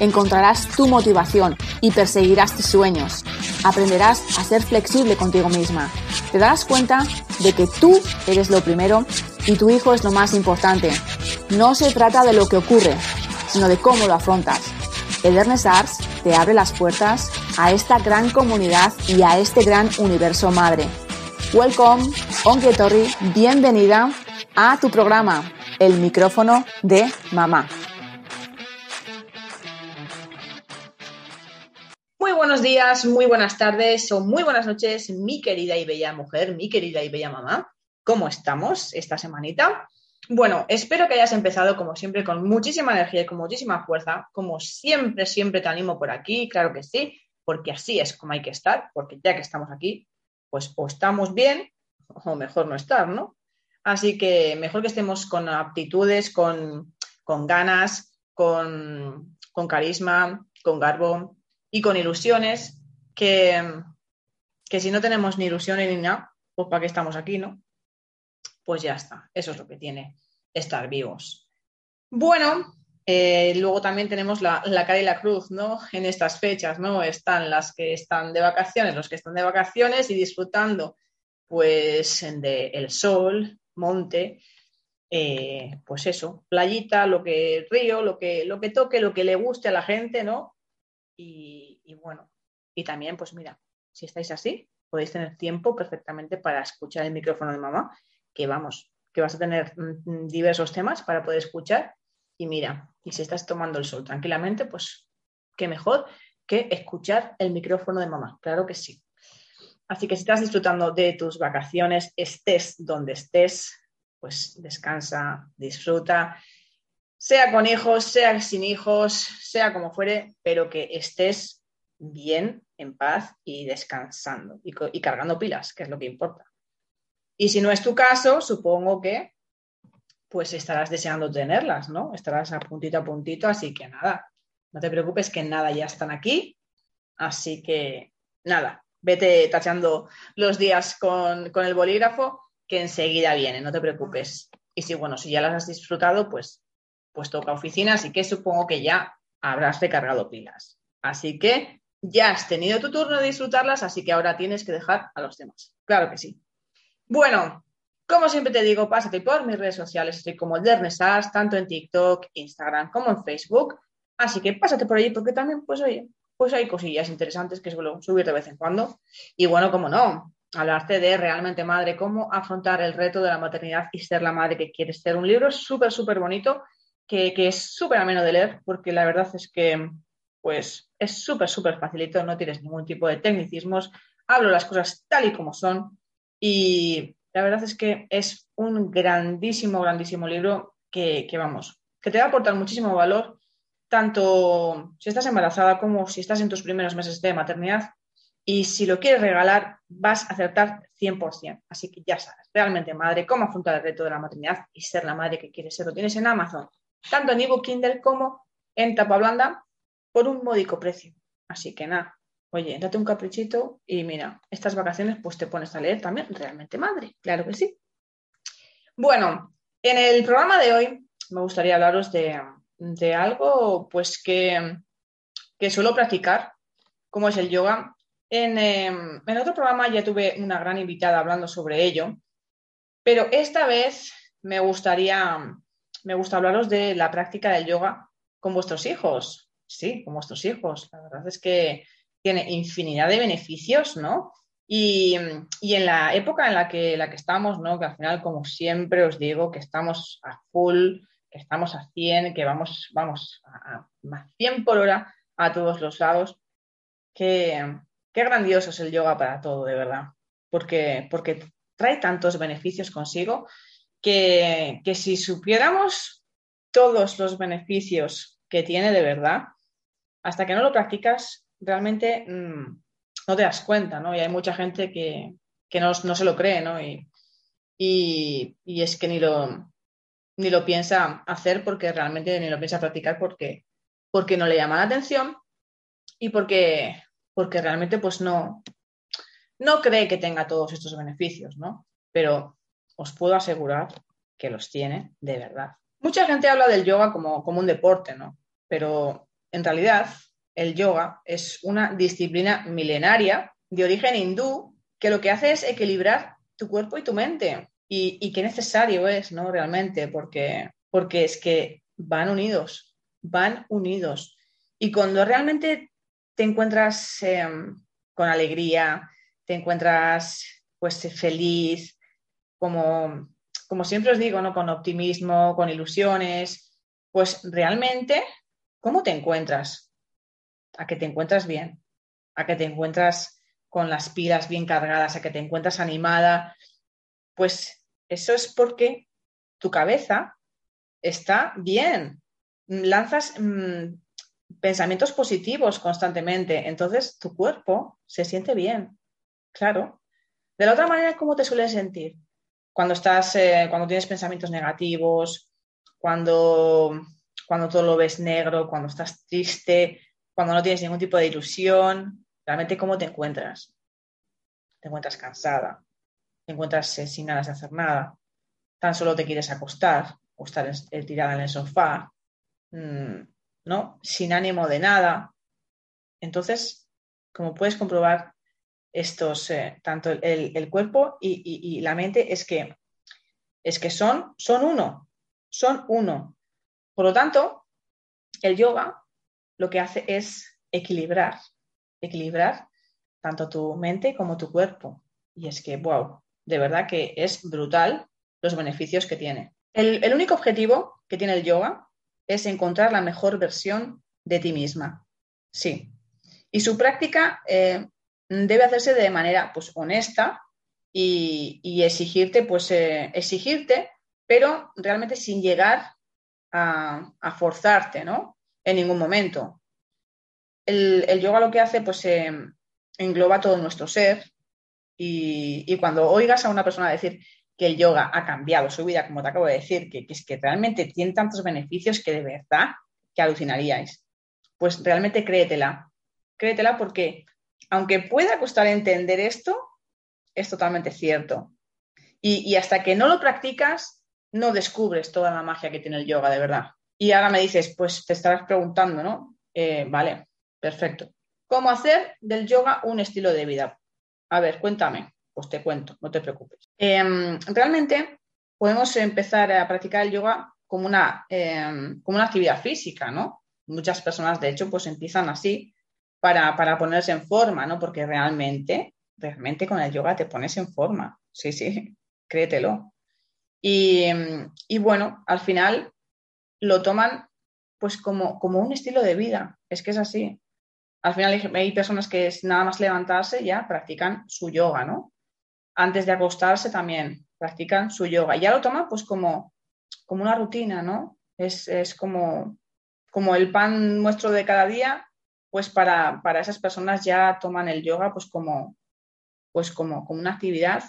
Encontrarás tu motivación y perseguirás tus sueños. Aprenderás a ser flexible contigo misma. Te darás cuenta de que tú eres lo primero y tu hijo es lo más importante. No se trata de lo que ocurre, sino de cómo lo afrontas. Edernes Arts te abre las puertas a esta gran comunidad y a este gran universo madre. Welcome, Onketorri, bienvenida a tu programa, El micrófono de mamá. Buenos días, muy buenas tardes o muy buenas noches, mi querida y bella mujer, mi querida y bella mamá. ¿Cómo estamos esta semanita? Bueno, espero que hayas empezado como siempre con muchísima energía y con muchísima fuerza. Como siempre, siempre te animo por aquí, claro que sí, porque así es como hay que estar, porque ya que estamos aquí, pues o estamos bien o mejor no estar, ¿no? Así que mejor que estemos con aptitudes, con, ganas, con, con carisma, con garbo, y con ilusiones que, que si no tenemos ni ilusiones ni nada, pues para qué estamos aquí, ¿no? Pues ya está, eso es lo que tiene estar vivos. Bueno, eh, luego también tenemos la, cara y la cruz, ¿no? En estas fechas, ¿no? Están las que están de vacaciones, los que están de vacaciones y disfrutando, pues, de el sol, monte, eh, pues eso, playita, lo que río, lo que, lo que toque, lo que le guste a la gente, ¿no? Y, bueno, y también, pues mira, si estáis así, podéis tener tiempo perfectamente para escuchar el micrófono de mamá, que vamos, que vas a tener mm, diversos temas para poder escuchar. Y mira, y si estás tomando el sol tranquilamente, pues qué mejor que escuchar el micrófono de mamá, claro que sí. Así que si estás disfrutando de tus vacaciones, estés donde estés, pues descansa, disfruta sea con hijos, sea sin hijos, sea como fuere, pero que estés bien, en paz y descansando y, cargando pilas, que es lo que importa. Y si no es tu caso, supongo que pues estarás deseando tenerlas, ¿no? Estarás a puntito a puntito, así que nada, no te preocupes que nada, ya están aquí, así que nada, vete tachando los días con, con el bolígrafo, que enseguida viene, no te preocupes. Y si, bueno, si ya las has disfrutado, pues pues toca oficina, así que supongo que ya habrás recargado pilas. Así que ya has tenido tu turno de disfrutarlas, así que ahora tienes que dejar a los demás. Claro que sí. Bueno, como siempre te digo, pásate por mis redes sociales, estoy como Dernesas, tanto en TikTok, Instagram como en Facebook. Así que pásate por allí porque también, pues oye, pues hay cosillas interesantes que suelo subir de vez en cuando. Y bueno, como no, hablarte de realmente madre, cómo afrontar el reto de la maternidad y ser la madre que quieres ser. Un libro súper, súper bonito que, es súper ameno de leer, porque la verdad es que pues es súper, súper facilito, no tienes ningún tipo de tecnicismos, hablo las cosas tal y como son y la verdad es que es un grandísimo, grandísimo libro que, que vamos, que te va a aportar muchísimo valor, tanto si estás embarazada como si estás en tus primeros meses de maternidad. Y si lo quieres regalar, vas a acertar 100%. Así que ya sabes, realmente madre, cómo afrontar el reto de la maternidad y ser la madre que quieres ser. Lo tienes en Amazon tanto en ebook Kindle como en tapa blanda, por un módico precio. Así que nada, oye, date un caprichito y mira, estas vacaciones pues te pones a leer también realmente madre, claro que sí. Bueno, en el programa de hoy me gustaría hablaros de, algo pues que, que, suelo practicar, como es el yoga. En, em, en otro programa ya tuve una gran invitada hablando sobre ello, pero esta vez me gustaría me gusta hablaros de la práctica del yoga con vuestros hijos. Sí, con vuestros hijos. La verdad es que tiene infinidad de beneficios, ¿no? Y, en la época en la que, la que estamos, ¿no? Que al final, como siempre os digo, que estamos a full, que estamos a 100, que vamos, vamos a, 100 por hora a todos los lados. Qué, qué grandioso es el yoga para todo, de verdad. Porque, porque trae tantos beneficios consigo que, si supiéramos todos los beneficios que tiene de verdad, hasta que no lo practicas, realmente mm, no te das cuenta, ¿no? Y hay mucha gente que, que no, se lo cree, ¿no? Y, y, es que ni lo, ni lo piensa hacer porque realmente ni lo piensa practicar porque, porque no le llama la atención y porque, porque realmente pues no, no cree que tenga todos estos beneficios, ¿no? Pero os puedo asegurar que los tiene de verdad. Mucha gente habla del yoga como, como un deporte, ¿no? Pero en realidad el yoga es una disciplina milenaria de origen hindú que lo que hace es equilibrar tu cuerpo y tu mente. Y, qué necesario es, ¿no? Realmente, porque, porque es que van unidos, van unidos. Y cuando realmente te encuentras em, con alegría, te encuentras pues feliz, como, como siempre os digo, ¿no? Con optimismo, con ilusiones, pues realmente, ¿cómo te encuentras? A que te encuentras bien, a que te encuentras con las pilas bien cargadas, a que te encuentras animada, pues eso es porque tu cabeza está bien, lanzas mm, pensamientos positivos constantemente, entonces tu cuerpo se siente bien, claro. De la otra manera, ¿cómo te sueles sentir? Cuando estás, eh, cuando tienes pensamientos negativos, cuando, cuando todo lo ves negro, cuando estás triste, cuando no tienes ningún tipo de ilusión, realmente cómo te encuentras. Te encuentras cansada, te encuentras eh, sin ganas de hacer nada, tan solo te quieres acostar o estar tirada en el sofá, mm, ¿no? Sin ánimo de nada. Entonces, como puedes comprobar, estos, eh, tanto el, cuerpo y, la mente es que, es que son, son uno, son uno. Por lo tanto, el yoga lo que hace es equilibrar, equilibrar tanto tu mente como tu cuerpo. Y es que, wow, de verdad que es brutal los beneficios que tiene. El, único objetivo que tiene el yoga es encontrar la mejor versión de ti misma. Sí. Y su práctica eh, debe hacerse de manera pues, honesta y, exigirte, pues, eh, exigirte, pero realmente sin llegar a, forzarte, ¿no? En ningún momento. El, yoga lo que hace, pues, eh, engloba todo nuestro ser, y, cuando oigas a una persona decir que el yoga ha cambiado su vida, como te acabo de decir, que, es que realmente tiene tantos beneficios que de verdad que alucinaríais, pues realmente créetela. Créetela porque, aunque pueda costar entender esto, es totalmente cierto. Y, hasta que no lo practicas, no descubres toda la magia que tiene el yoga, de verdad. Y ahora me dices, pues te estarás preguntando, ¿no? Eh, vale, perfecto. ¿Cómo hacer del yoga un estilo de vida? A ver, cuéntame. Pues te cuento, no te preocupes. Em, realmente podemos empezar a practicar el yoga como una, em, como una actividad física, ¿no? Muchas personas, de hecho, pues empiezan así para, ponerse en forma, ¿no? Porque realmente, realmente con el yoga te pones en forma. Sí, sí, créetelo. Y, y bueno, al final lo toman pues como, como un estilo de vida. Es que es así al final hay personas que es nada más levantarse ya practican su yoga, ¿no? Antes de acostarse también practican su yoga. Ya lo toman pues como, como una rutina, ¿no? Es, como, como el pan nuestro de cada día, pues para, esas personas ya toman el yoga pues como, pues como, como una actividad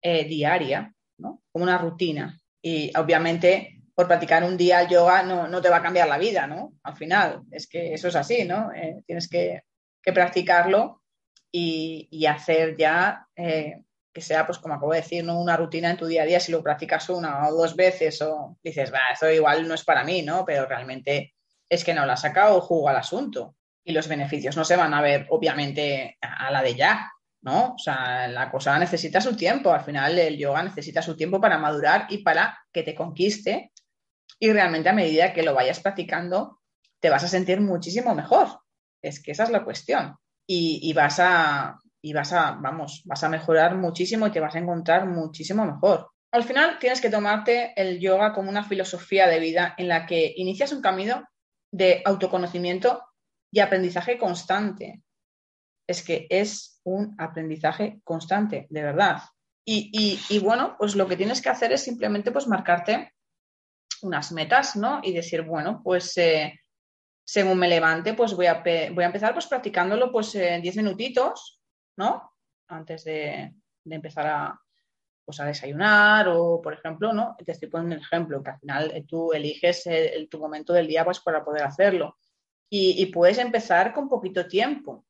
eh, diaria, ¿no? Como una rutina. Y obviamente por practicar un día yoga no, te va a cambiar la vida, ¿no? Al final, es que eso es así, ¿no? Eh, tienes que, practicarlo y, hacer ya eh, que sea, pues como acabo de decir, ¿no? una rutina en tu día a día. Si lo practicas una o dos veces o dices, va, eso igual no es para mí, ¿no? Pero realmente es que no lo has sacado jugo al asunto. Y los beneficios no se van a ver, obviamente, a la de ya, ¿no? O sea, la cosa necesita su tiempo. Al final, el yoga necesita su tiempo para madurar y para que te conquiste y realmente a medida que lo vayas practicando, te vas a sentir muchísimo mejor. Es que esa es la cuestión. Y, vas a, y vas a, vamos, vas a mejorar muchísimo y te vas a encontrar muchísimo mejor. Al final tienes que tomarte el yoga como una filosofía de vida en la que inicias un camino de autoconocimiento y aprendizaje constante. Es que es un aprendizaje constante, de verdad. Y, y, bueno, pues lo que tienes que hacer es simplemente pues marcarte unas metas, ¿no? Y decir, bueno, pues eh, según me levante, pues voy a, voy a empezar pues practicándolo pues en 10 minutitos, ¿no? Antes de, empezar a, pues a desayunar o, por ejemplo, ¿no? Te estoy poniendo un ejemplo, que al final eh, tú eliges el, tu momento del día pues, para poder hacerlo. Y, puedes empezar con poquito tiempo.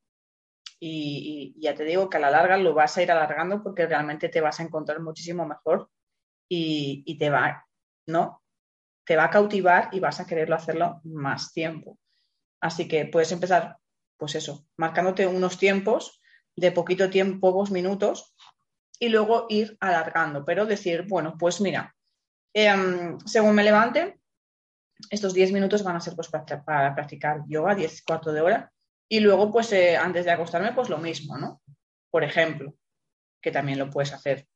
Y, ya te digo que a la larga lo vas a ir alargando porque realmente te vas a encontrar muchísimo mejor y, y te va, ¿no? Te va a cautivar y vas a quererlo hacerlo más tiempo. Así que puedes empezar, pues eso, marcándote unos tiempos de poquito tiempo, pocos minutos, y luego ir alargando, pero decir, bueno, pues mira, em, según me levante, estos 10 minutos van a ser pues para practicar yoga, 10 cuartos de hora, y luego pues eh, antes de acostarme pues lo mismo, ¿no? Por ejemplo, que también lo puedes hacer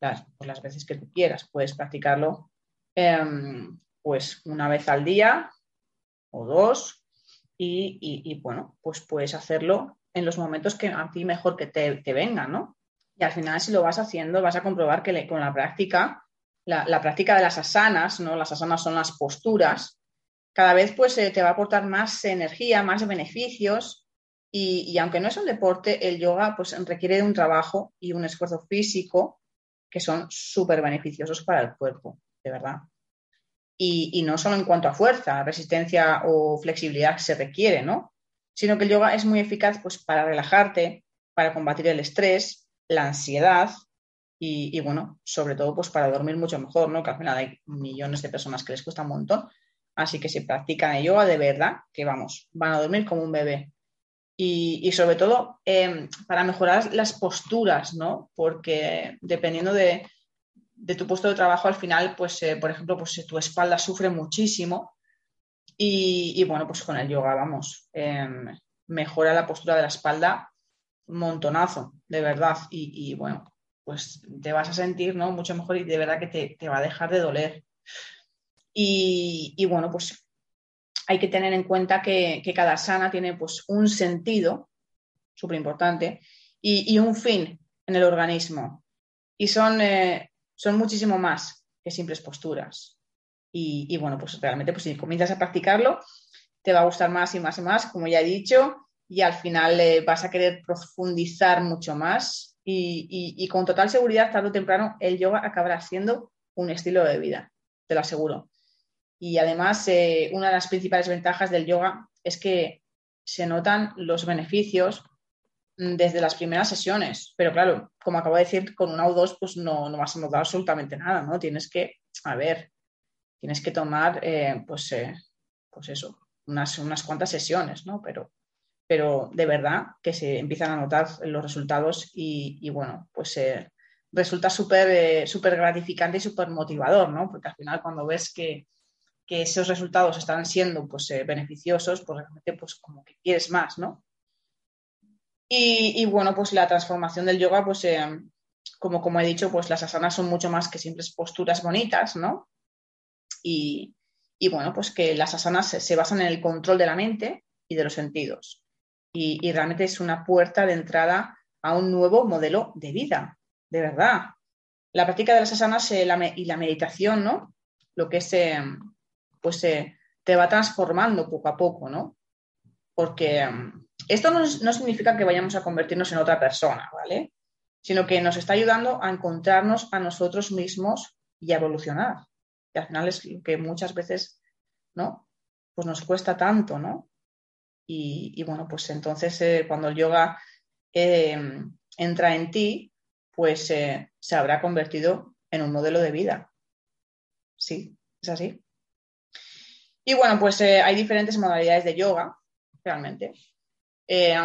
las, pues, las veces que tú quieras, puedes practicarlo em, pues una vez al día o dos, y, bueno, pues puedes hacerlo en los momentos que a ti mejor que te, te vengan, ¿no? Y al final, si lo vas haciendo, vas a comprobar que con la práctica, la, práctica de las asanas, ¿no? Las asanas son las posturas, cada vez pues eh, te va a aportar más energía, más beneficios. Y, y, aunque no es un deporte, el yoga pues requiere de un trabajo y un esfuerzo físico que son súper beneficiosos para el cuerpo, de verdad y, no solo en cuanto a fuerza, resistencia o flexibilidad se requiere, ¿no? Sino que el yoga es muy eficaz pues, para relajarte, para combatir el estrés, la ansiedad y, bueno, sobre todo pues para dormir mucho mejor, ¿no? Que al final hay millones de personas que les cuesta un montón. Así que si practican el yoga de verdad, que vamos, van a dormir como un bebé. Y, sobre todo em, para mejorar las posturas, ¿no? Porque dependiendo de, tu puesto de trabajo al final, pues, eh, por ejemplo, pues tu espalda sufre muchísimo y, bueno, pues con el yoga, vamos, em, mejora la postura de la espalda montonazo, de verdad. Y, bueno, pues te vas a sentir, ¿no? Mucho mejor y de verdad que te, va a dejar de doler. Y, bueno, pues hay que tener en cuenta que, cada sana tiene pues un sentido súper importante y, un fin en el organismo. Y son eh, son muchísimo más que simples posturas. Y, bueno, pues realmente, pues si comienzas a practicarlo, te va a gustar más y más y más, como ya he dicho, y al final eh, vas a querer profundizar mucho más. Y, con total seguridad, tarde o temprano, el yoga acabará siendo un estilo de vida, te lo aseguro. Y además, eh, una de las principales ventajas del yoga es que se notan los beneficios Mm, desde las primeras sesiones. Pero claro, como acabo de decir, con una o dos, pues no, no vas a notar absolutamente nada, ¿no? Tienes que, a ver, tienes que tomar, eh, pues, eh, pues eso, unas, unas cuantas sesiones, ¿no? Pero, pero de verdad que se empiezan a notar los resultados y, bueno, pues eh, resulta súper súper gratificante y súper motivador, ¿no? Porque al final cuando ves que, que esos resultados están siendo pues, beneficiosos, pues realmente pues como que quieres más, ¿no? Y, bueno, pues la transformación del yoga, pues eh, como, como he dicho, pues las asanas son mucho más que simples posturas bonitas, ¿no? Y, bueno, pues que las asanas se, basan en el control de la mente y de los sentidos. Y, realmente es una puerta de entrada a un nuevo modelo de vida, de verdad. La práctica de las asanas eh, y la meditación, ¿no? Lo que es, eh, pues te va transformando poco a poco, ¿no? Porque esto no, significa que vayamos a convertirnos en otra persona, ¿vale? Sino que nos está ayudando a encontrarnos a nosotros mismos y a evolucionar. Y al final es lo que muchas veces, ¿no? Pues nos cuesta tanto, ¿no? Y, bueno, pues entonces eh, cuando el yoga eh, entra en ti, pues eh, se habrá convertido en un modelo de vida. Sí, es así. Y bueno, pues hay diferentes modalidades de yoga, realmente. Eh,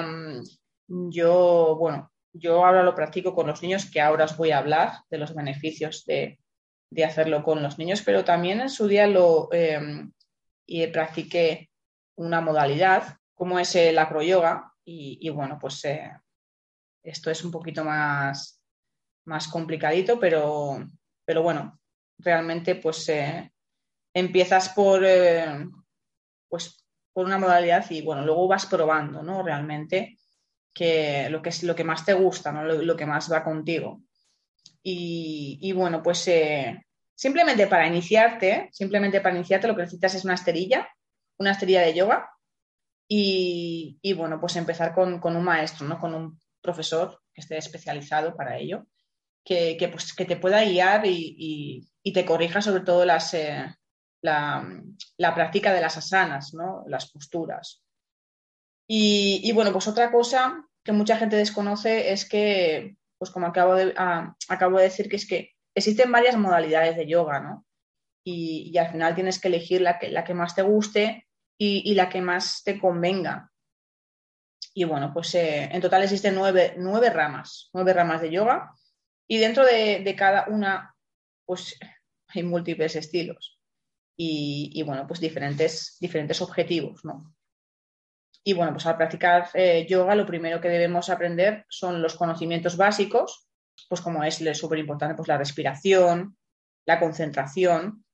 yo, bueno, yo ahora lo practico con los niños, que ahora os voy a hablar de los beneficios de, hacerlo con los niños, pero también en su día lo em, y practiqué una modalidad como es el acroyoga y, y bueno, pues eh, esto es un poquito más, más complicadito, pero, pero bueno, realmente pues eh, empiezas por, pues por una modalidad y bueno, luego vas probando, ¿no? Realmente que lo que es lo que más te gusta, ¿no? Lo, que más va contigo. Y, bueno, pues eh, simplemente para iniciarte, simplemente para iniciarte lo que necesitas es una esterilla, una esterilla de yoga y, bueno, pues empezar con, un maestro, ¿no? Con un profesor que esté especializado para ello. que, pues, que te pueda guiar y, te corrija sobre todo las, eh, la, práctica de las asanas, ¿no? las posturas. Y, bueno, pues otra cosa que mucha gente desconoce es que, pues como acabo de, ah, acabo de decir, que es que existen varias modalidades de yoga, ¿no? Y, al final tienes que elegir la que, la que más te guste y, la que más te convenga. Y bueno, pues eh, en total existen nueve, nueve, ramas, nueve ramas de yoga y dentro de, cada una, pues hay múltiples estilos y, bueno, pues diferentes, diferentes objetivos, ¿no? Y bueno, pues al practicar eh, yoga lo primero que debemos aprender son los conocimientos básicos, pues como es súper importante, pues la respiración, la concentración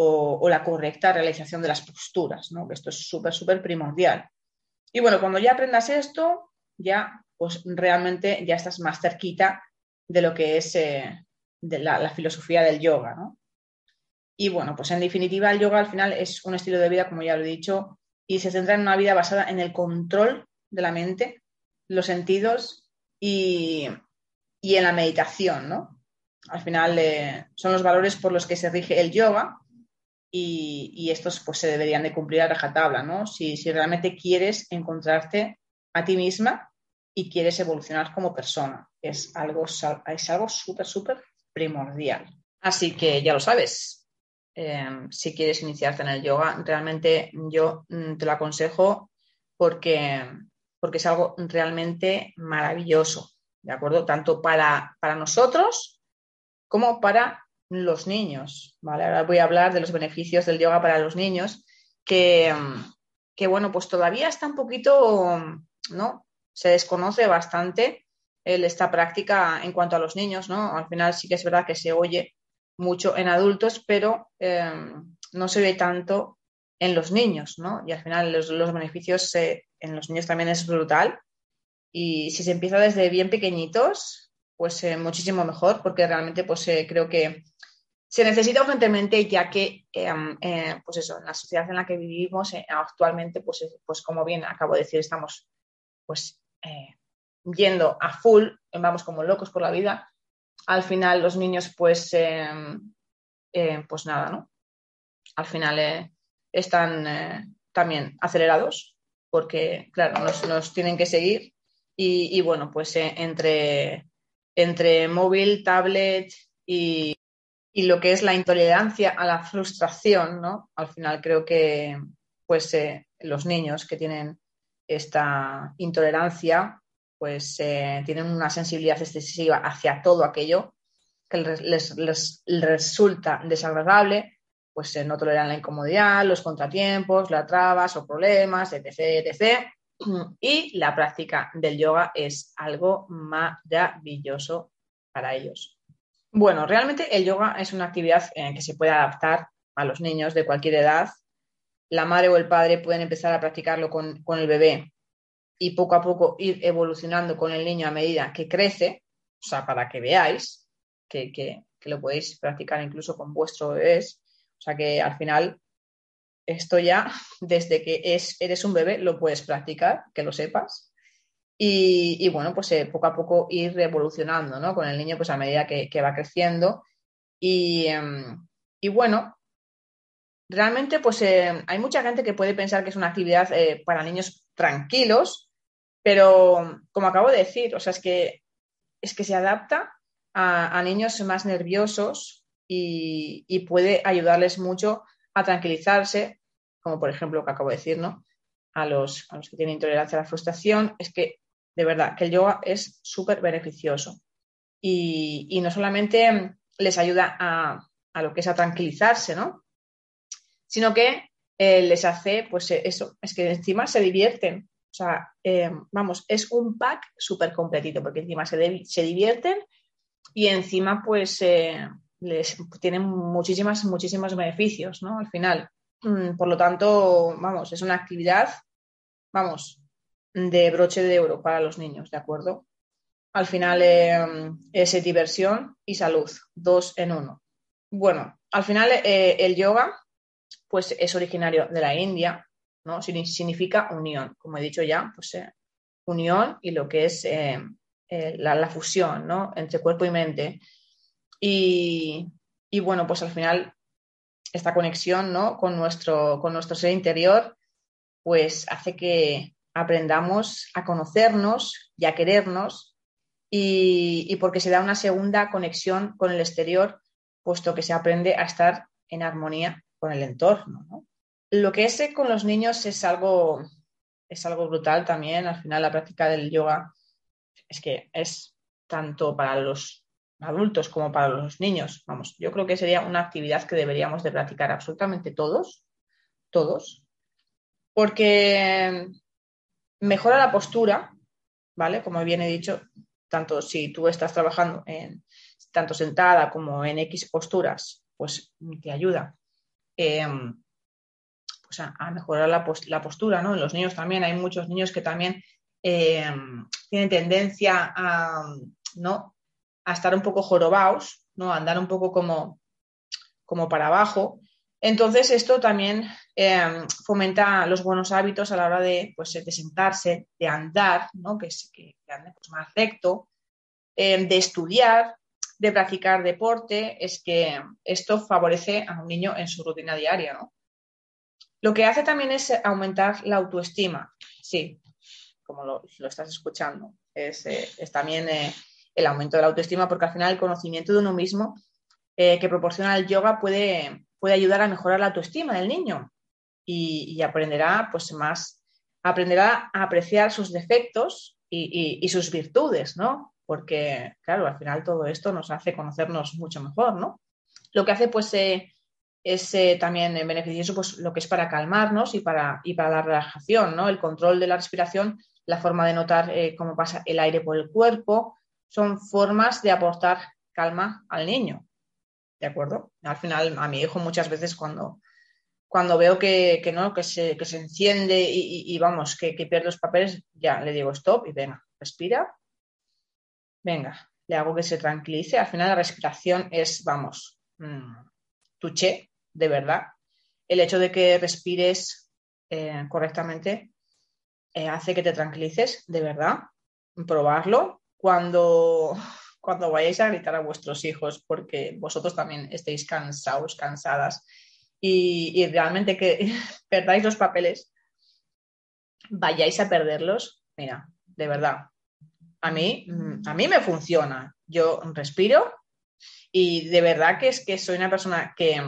o, la correcta realización de las posturas, ¿no? Esto es súper, súper primordial. Y bueno, cuando ya aprendas esto, ya pues realmente ya estás más cerquita de lo que es eh, la, filosofía del yoga, ¿no? Y bueno, pues en definitiva el yoga al final es un estilo de vida, como ya lo he dicho, y se centra en una vida basada en el control de la mente, los sentidos y, en la meditación, ¿no? Al final eh, son los valores por los que se rige el yoga y, estos pues se deberían de cumplir a rajatabla, ¿no? Si, si realmente quieres encontrarte a ti misma y quieres evolucionar como persona. Es algo, es algo súper, súper primordial. Así que ya lo sabes. Em, si quieres iniciarte en el yoga, realmente yo mm, te lo aconsejo porque, porque es algo realmente maravilloso, ¿de acuerdo? Tanto para, para nosotros como para los niños, ¿vale? Ahora voy a hablar de los beneficios del yoga para los niños, que, que bueno, pues todavía está un poquito, ¿no? Se desconoce bastante esta práctica en cuanto a los niños, ¿no? Al final sí que es verdad que se oye mucho en adultos, pero em, no se ve tanto en los niños, ¿no? Y al final los, beneficios en los niños también es brutal. Y si se empieza desde bien pequeñitos, pues eh, muchísimo mejor, porque realmente pues eh, creo que se necesita urgentemente, ya que, em, eh, pues eso, en la sociedad en la que vivimos actualmente, pues, pues como bien acabo de decir, estamos pues yendo a full, vamos como locos por la vida, al final los niños pues, em, eh, pues nada, ¿no? Al final eh, están eh, también acelerados porque, claro, nos, tienen que seguir y, bueno, pues entre, entre móvil, tablet y, y, lo que es la intolerancia a la frustración, ¿no? Al final creo que pues los niños que tienen esta intolerancia pues eh, tienen una sensibilidad excesiva hacia todo aquello que les, resulta desagradable, pues eh, no toleran la incomodidad, los contratiempos, las trabas o problemas, etc, etc. Y la práctica del yoga es algo maravilloso para ellos. Bueno, realmente el yoga es una actividad eh, que se puede adaptar a los niños de cualquier edad. La madre o el padre pueden empezar a practicarlo con, con el bebé y poco a poco ir evolucionando con el niño a medida que crece, o sea, para que veáis que, lo podéis practicar incluso con vuestro bebés, o sea que al final esto ya, desde que es, eres un bebé, lo puedes practicar, que lo sepas. Y, bueno, pues eh, poco a poco ir evolucionando, ¿no? Con el niño, pues a medida que, va creciendo. Y, em, y, bueno, realmente, pues eh, hay mucha gente que puede pensar que es una actividad eh, para niños tranquilos, pero, como acabo de decir, o sea, es que, es que se adapta a, niños más nerviosos y, puede ayudarles mucho a tranquilizarse, como por ejemplo lo que acabo de decir, ¿no? A los, a los que tienen intolerancia a la frustración, es que de verdad que el yoga es súper beneficioso. Y, no solamente les ayuda a, a, lo que es a tranquilizarse, ¿no? Sino que eh, les hace, pues eso, es que encima se divierten. O sea, eh, vamos, es un pack súper completito porque encima se, se, divierten y encima pues eh, les tienen muchísimas, muchísimos beneficios, ¿no? Al final. Mm, por lo tanto, vamos, es una actividad, vamos, de broche de oro para los niños, ¿de acuerdo? Al final eh, es diversión y salud, dos en uno. Bueno, al final el yoga pues es originario de la India, ¿no? Significa unión, como he dicho ya, pues eh, unión y lo que es eh, eh, la, fusión, ¿no? Entre cuerpo y mente. y, bueno, pues al final esta conexión ¿no? con, nuestro, con nuestro ser interior pues hace que aprendamos a conocernos y a querernos y, porque se da una segunda conexión con el exterior, puesto que se aprende a estar en armonía con el entorno. Lo que es con los niños es algo, es algo brutal también. Al final la práctica del yoga es que es tanto para los adultos como para los niños. Vamos, yo creo que sería una actividad que deberíamos de practicar absolutamente todos, todos, porque mejora la postura, ¿vale? Como bien he dicho, tanto si tú estás trabajando en tanto sentada como en X posturas, pues te ayuda em, pues a, mejorar la, postura, ¿no? En los niños también hay muchos niños que también em, tienen tendencia a, ¿no? a estar un poco jorobados, ¿no? a andar un poco como, como para abajo. Entonces, esto también em, fomenta los buenos hábitos a la hora de, pues, de sentarse, de andar, ¿no? que, que, ande pues, más recto, em, de estudiar, de practicar deporte, es que esto favorece a un niño en su rutina diaria. ¿no? Lo que hace también es aumentar la autoestima, sí, como lo, estás escuchando. Es, eh, también eh, el aumento de la autoestima porque al final el conocimiento de uno mismo eh, que proporciona el yoga puede puede ayudar a mejorar la autoestima del niño y, aprenderá pues más, aprenderá a apreciar sus defectos y, sus virtudes, ¿no? Porque, claro, al final todo esto nos hace conocernos mucho mejor, ¿no? Lo que hace pues eh, es eh, también beneficioso pues lo que es para calmarnos y para, y para la relajación, ¿no? El control de la respiración, la forma de notar eh, cómo pasa el aire por el cuerpo, son formas de aportar calma al niño. ¿De acuerdo? Al final, a mi hijo muchas veces cuando, cuando veo que, no, que se, que se enciende y, vamos, que, que, pierde los papeles, ya le digo stop y venga, respira. Venga, le hago que se tranquilice. Al final la respiración es, vamos, mmm, tuché, de verdad. El hecho de que respires eh, correctamente eh, hace que te tranquilices, de verdad. Probarlo. Cuando cuando vayáis a gritar a vuestros hijos porque vosotros también estéis cansados, cansadas y, realmente que perdáis los papeles, vayáis a perderlos, mira, de verdad, a mí, a mí me funciona. Yo respiro y de verdad que es que soy una persona que,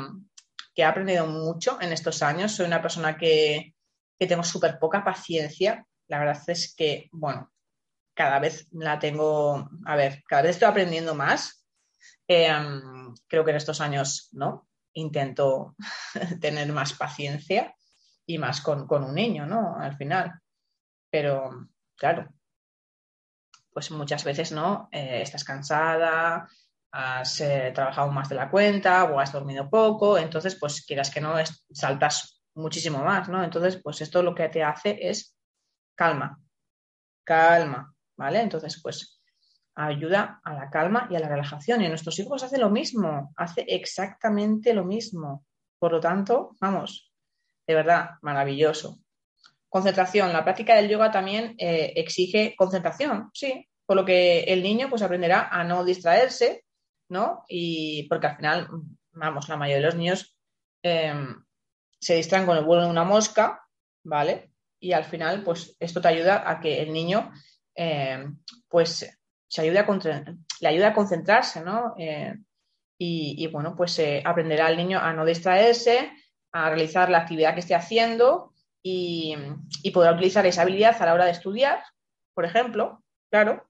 que ha aprendido mucho en estos años, soy una persona que, que tengo súper poca paciencia. La verdad es que, bueno, cada vez la tengo, a ver, cada vez estoy aprendiendo más. Em, creo que en estos años, ¿no? Intento tener más paciencia y más con, un niño, ¿no? Al final. Pero, claro, pues muchas veces, ¿no? Eh, estás cansada, has eh, trabajado más de la cuenta o has dormido poco, entonces, pues quieras que no, saltas muchísimo más, ¿no? Entonces, pues esto lo que te hace es calma, calma, ¿vale? Entonces, pues ayuda a la calma y a la relajación. Y nuestros hijos hacen lo mismo, hace exactamente lo mismo. Por lo tanto, vamos, de verdad, maravilloso. Concentración. La práctica del yoga también eh, exige concentración, sí, por lo que el niño pues aprenderá a no distraerse, ¿no? Y porque al final, vamos, la mayoría de los niños em, se distraen con el vuelo de una mosca, ¿vale? Y al final, pues esto te ayuda a que el niño eh, pues se a le ayuda a concentrarse, ¿no? Eh, y, bueno, pues eh, aprenderá al niño a no distraerse, a realizar la actividad que esté haciendo y, y, podrá utilizar esa habilidad a la hora de estudiar, por ejemplo, claro,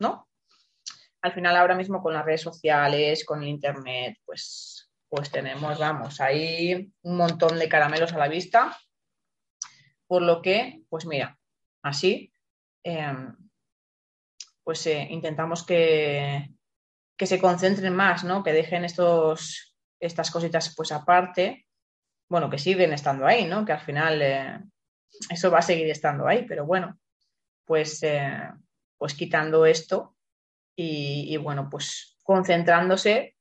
¿no? Al final, ahora mismo con las redes sociales, con el internet, pues, pues tenemos, vamos, ahí un montón de caramelos a la vista, por lo que, pues mira, así Em, pues eh, intentamos que, que, se concentren más, ¿no? Que dejen estos, estas cositas pues aparte, bueno, que siguen estando ahí, ¿no? Que al final eh, eso va a seguir estando ahí, pero bueno, pues, eh, pues quitando esto y, bueno, pues concentrándose,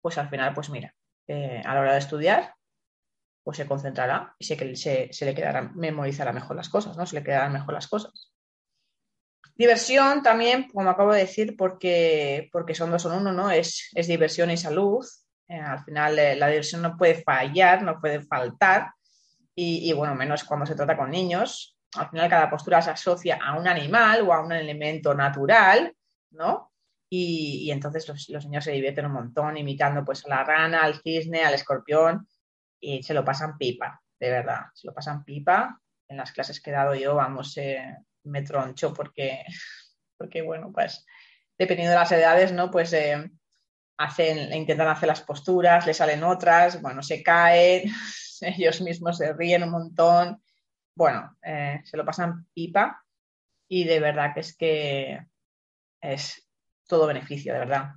pues al final, pues mira, a la hora de estudiar, pues se concentrará y se, se, se le quedará, memorizará mejor las cosas, ¿no? Se le quedarán mejor las cosas. Diversión también, como acabo de decir, porque, porque son dos en uno, ¿no? Es, es diversión y salud. Eh, al final eh, la diversión no puede fallar, no puede faltar. Y, bueno, menos cuando se trata con niños. Al final cada postura se asocia a un animal o a un elemento natural, ¿no? Y, y entonces los, los, niños se divierten un montón imitando pues a la rana, al cisne, al escorpión y se lo pasan pipa, de verdad, se lo pasan pipa. En las clases que he dado yo, vamos, eh, me troncho porque, porque, bueno, pues dependiendo de las edades, ¿no? Pues eh, hacen, intentan hacer las posturas, le salen otras, bueno, se caen, ellos mismos se ríen un montón, bueno, eh, se lo pasan pipa y de verdad que es que es todo beneficio, de verdad.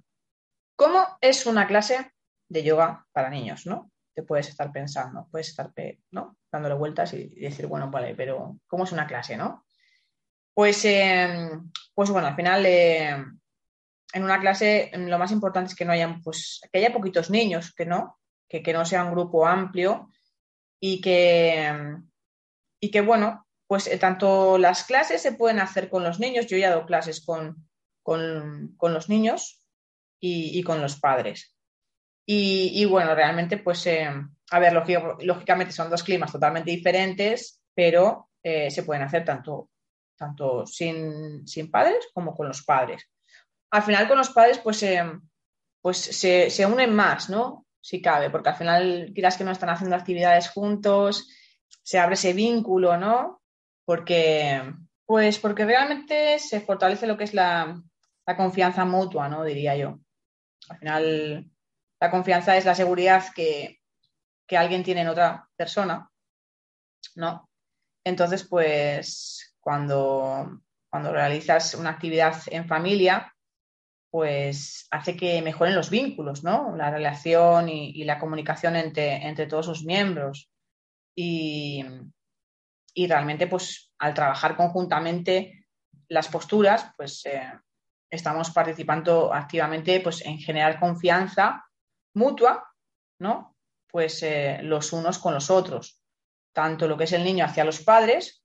¿Cómo es una clase de yoga para niños, no? Te puedes estar pensando, puedes estar, ¿no? Dándole vueltas y decir, bueno, vale, pero ¿cómo es una clase, no? Pues, eh, pues bueno, al final eh, en una clase lo más importante es que no hayan, pues, que haya poquitos niños, que no, que, que no sea un grupo amplio y que, y que bueno, pues eh, tanto las clases se pueden hacer con los niños, yo ya he dado clases con, con, con los niños y, con los padres. Y, bueno, realmente, pues, a ver, lógicamente son dos climas totalmente diferentes, pero eh, se pueden hacer tanto tanto sin, sin, padres como con los padres. Al final con los padres pues, eh, pues se, se, unen más, ¿no? Si cabe, porque al final quieras que no están haciendo actividades juntos, se abre ese vínculo, ¿no? Porque, pues porque realmente se fortalece lo que es la, la confianza mutua, ¿no? Diría yo. Al final la confianza es la seguridad que, que alguien tiene en otra persona, ¿no? Entonces, pues cuando, cuando realizas una actividad en familia, pues hace que mejoren los vínculos, ¿no? La relación y, la comunicación entre, entre, todos sus miembros. Y, y, realmente, pues al trabajar conjuntamente las posturas, pues eh, estamos participando activamente pues, en generar confianza mutua, ¿no? Pues eh, los unos con los otros, tanto lo que es el niño hacia los padres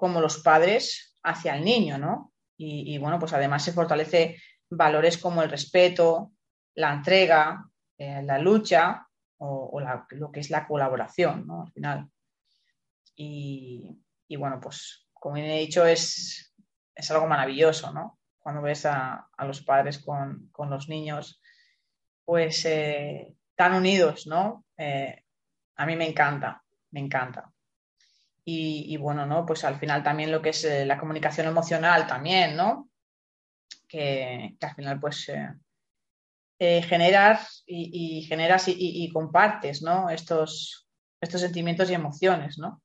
como los padres hacia el niño, ¿no? Y, bueno, pues además se fortalece valores como el respeto, la entrega, eh, la lucha o, lo que es la colaboración, ¿no? Al final. Y, bueno, pues como he dicho, es, es algo maravilloso, ¿no? Cuando ves a, a los padres con, con, los niños, pues eh, tan unidos, ¿no? Eh, a mí me encanta, me encanta. Y, bueno, ¿no? Pues al final también lo que es eh, la comunicación emocional también, ¿no? Que, al final pues eh, eh, generas y, generas y, y, compartes, ¿no? Estos, estos sentimientos y emociones, ¿no?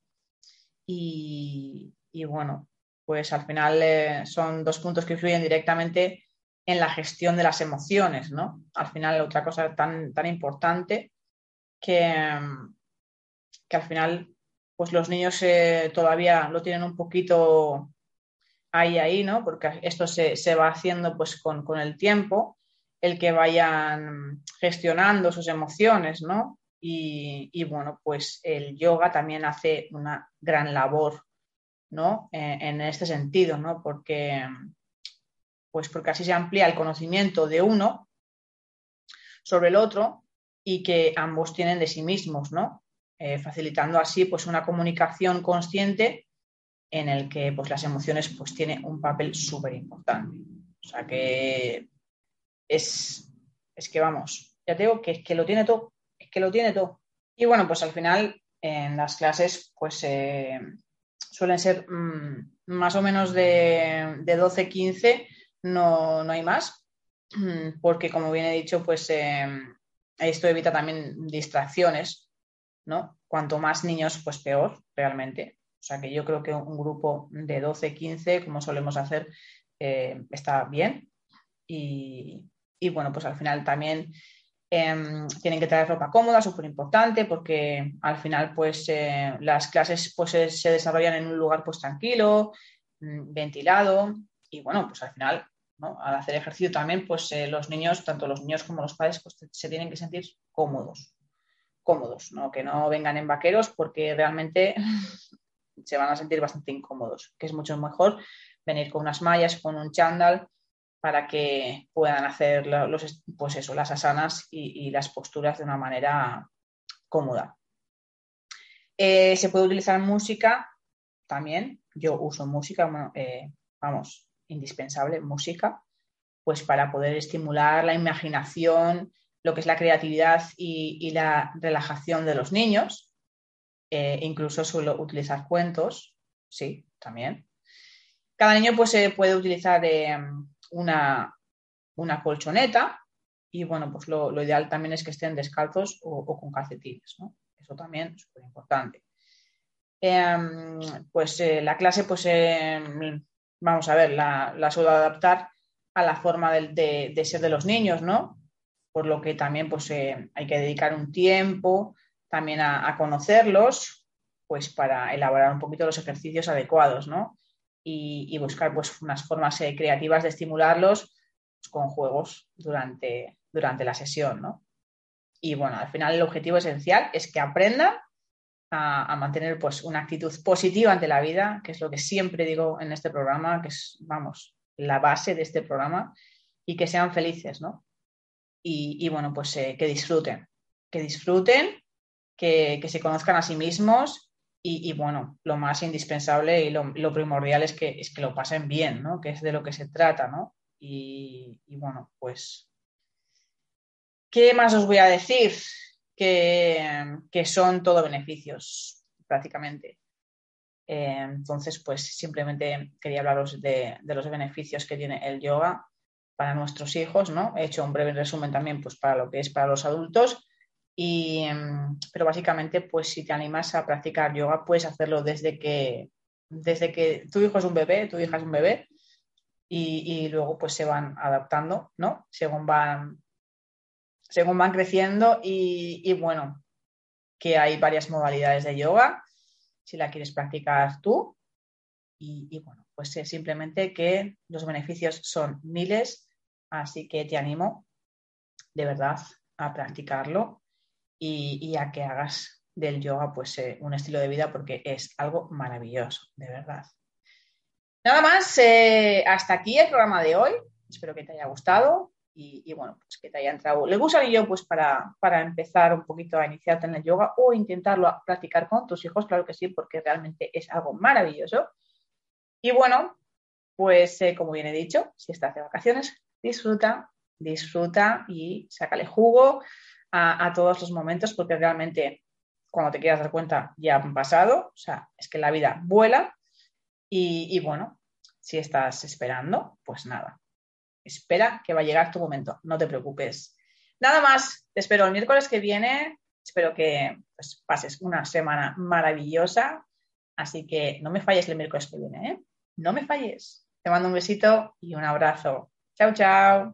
Y, bueno, pues al final son dos puntos que influyen directamente en la gestión de las emociones, ¿no? Al final otra cosa tan, tan importante que, que al final pues los niños eh, todavía lo tienen un poquito ahí, ahí, ¿no? Porque esto se, se va haciendo pues con, con, el tiempo, el que vayan gestionando sus emociones, ¿no? Y, y bueno, pues el yoga también hace una gran labor, ¿no? En, en este sentido, ¿no? Porque, pues porque así se amplía el conocimiento de uno sobre el otro y que ambos tienen de sí mismos, ¿no? Eh, facilitando así pues, una comunicación consciente en el que pues, las emociones pues, tienen un papel súper importante. O sea que es, es que vamos, ya te digo que es que lo tiene todo, es que lo tiene todo. Y bueno, pues al final en las clases pues eh, suelen ser mmm, más o menos de, de 12, 15, no, no hay más, porque como bien he dicho, pues eh, esto evita también distracciones ¿no? Cuanto más niños, pues peor, realmente. O sea que yo creo que un grupo de 12, 15, como solemos hacer, eh, está bien. Y, y, bueno, pues al final también eh, tienen que traer ropa cómoda, súper importante, porque al final, pues eh, las clases pues, se, se, desarrollan en un lugar pues tranquilo, mm, ventilado. Y bueno, pues al final, ¿no? al hacer ejercicio también, pues eh, los niños, tanto los niños como los padres, pues se tienen que sentir cómodos cómodos, ¿no? que no vengan en vaqueros porque realmente se van a sentir bastante incómodos, que es mucho mejor venir con unas mallas, con un chándal, para que puedan hacer los, pues eso, las asanas y, las posturas de una manera cómoda. Eh, se puede utilizar música también. Yo uso música, eh, vamos, indispensable, música, pues para poder estimular la imaginación, lo que es la creatividad y, la relajación de los niños. Eh, incluso suelo utilizar cuentos, sí, también. Cada niño pues, puede utilizar una, una colchoneta y bueno, pues lo, ideal también es que estén descalzos o, con calcetines, ¿no? Eso también es súper importante. Em, pues eh, la clase, pues em, vamos a ver, la, la, suelo adaptar a la forma de, de, ser de los niños, ¿no? Por lo que también pues eh, hay que dedicar un tiempo también a, conocerlos, pues para elaborar un poquito los ejercicios adecuados, ¿no? y, buscar pues, unas formas eh, creativas de estimularlos con juegos durante, durante la sesión. ¿no? Y bueno, al final el objetivo esencial es que aprendan a, mantener pues, una actitud positiva ante la vida, que es lo que siempre digo en este programa, que es, vamos, la base de este programa, y que sean felices, ¿no? Y, bueno, pues eh, que disfruten, que disfruten, que, que, se conozcan a sí mismos y, bueno, lo más indispensable y lo, primordial es que, es que lo pasen bien, ¿no? Que es de lo que se trata, ¿no? Y, bueno, pues, ¿qué más os voy a decir? Que, son todo beneficios, prácticamente. Eh, entonces, pues simplemente quería hablaros de, de, los beneficios que tiene el yoga para nuestros hijos, ¿no? He hecho un breve resumen también pues, para lo que es para los adultos Em, pero básicamente, pues si te animas a practicar yoga, puedes hacerlo desde que, desde que tu hijo es un bebé, tu hija es un bebé, y, luego pues se van adaptando, ¿no? Según van, según van creciendo y, bueno, que hay varias modalidades de yoga, si la quieres practicar tú. Y, bueno, pues simplemente que los beneficios son miles, así que te animo de verdad a practicarlo y, a que hagas del yoga pues eh, un estilo de vida porque es algo maravilloso, de verdad. Nada más, eh, hasta aquí el programa de hoy. Espero que te haya gustado y, bueno, pues que te haya entrado. ¿Le gusta yo pues para, para, empezar un poquito a iniciarte en el yoga o intentarlo a practicar con tus hijos? Claro que sí, porque realmente es algo maravilloso. Y bueno, pues eh, como bien he dicho, si estás de vacaciones, disfruta, disfruta y sácale jugo a, todos los momentos porque realmente cuando te quieras dar cuenta ya han pasado, o sea, es que la vida vuela y, bueno, si estás esperando, pues nada, espera que va a llegar tu momento, no te preocupes. Nada más, te espero el miércoles que viene, espero que pues, pases una semana maravillosa, así que no me falles el miércoles que viene, ¿eh? No me falles. Te mando un besito y un abrazo. Tchau, tchau.